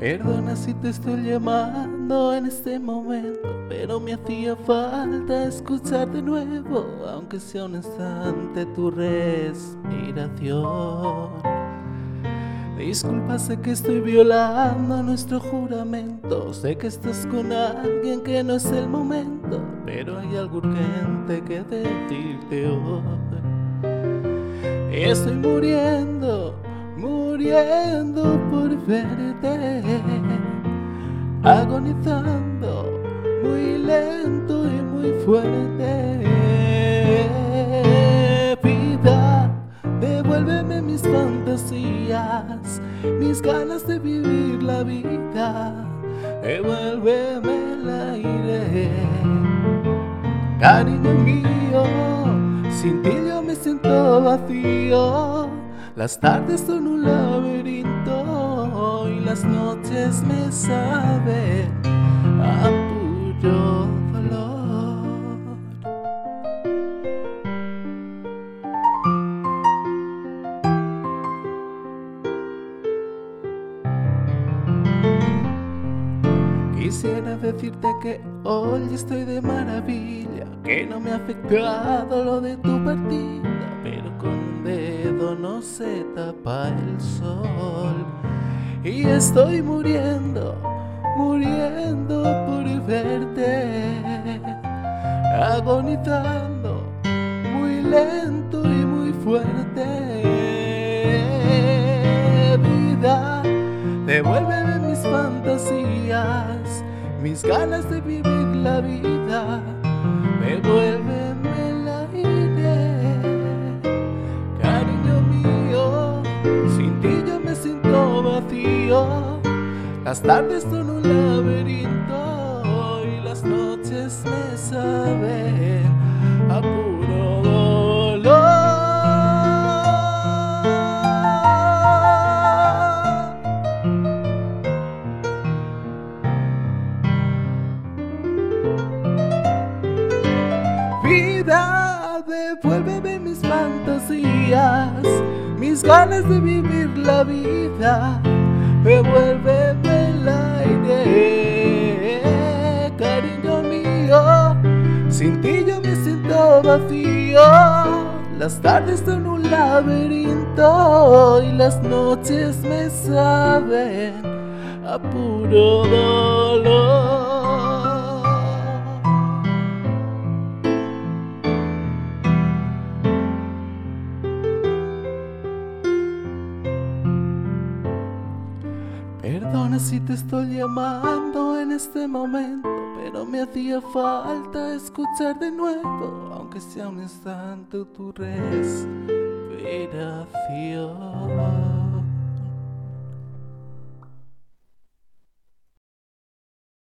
Perdona si te estoy llamando en este momento, pero me hacía falta escuchar de nuevo, aunque sea un instante, tu respiración. Disculpa, sé que estoy violando nuestro juramento, sé que estás con alguien que no es el momento, pero hay algo urgente que decirte hoy. Estoy muriendo muriendo verte, agonizando muy lento y muy fuerte. Vida, devuélveme mis fantasías, mis ganas de vivir la vida, devuélveme el aire. Cariño mío, sin ti yo me siento vacío. Las tardes son un laberinto las noches me saben a puro dolor. Quisiera decirte que hoy estoy de maravilla, que no me ha afectado lo de tu partida, pero con dedo no se tapa el sol. Y estoy muriendo, muriendo por verte, agonizando muy lento y muy fuerte. Vida, devuélveme mis fantasías, mis ganas de vivir la vida, Las tardes son un laberinto y las noches me saben a puro dolor. Vida, devuélveme mis fantasías, mis ganas de vivir la vida devuélveme el aire, cariño mío, sin ti yo me siento vacío. Las tardes son un laberinto y las noches me saben a puro dolor. Perdona si te estoy llamando en este momento, pero me hacía falta escuchar de nuevo, aunque sea un instante tu respiración.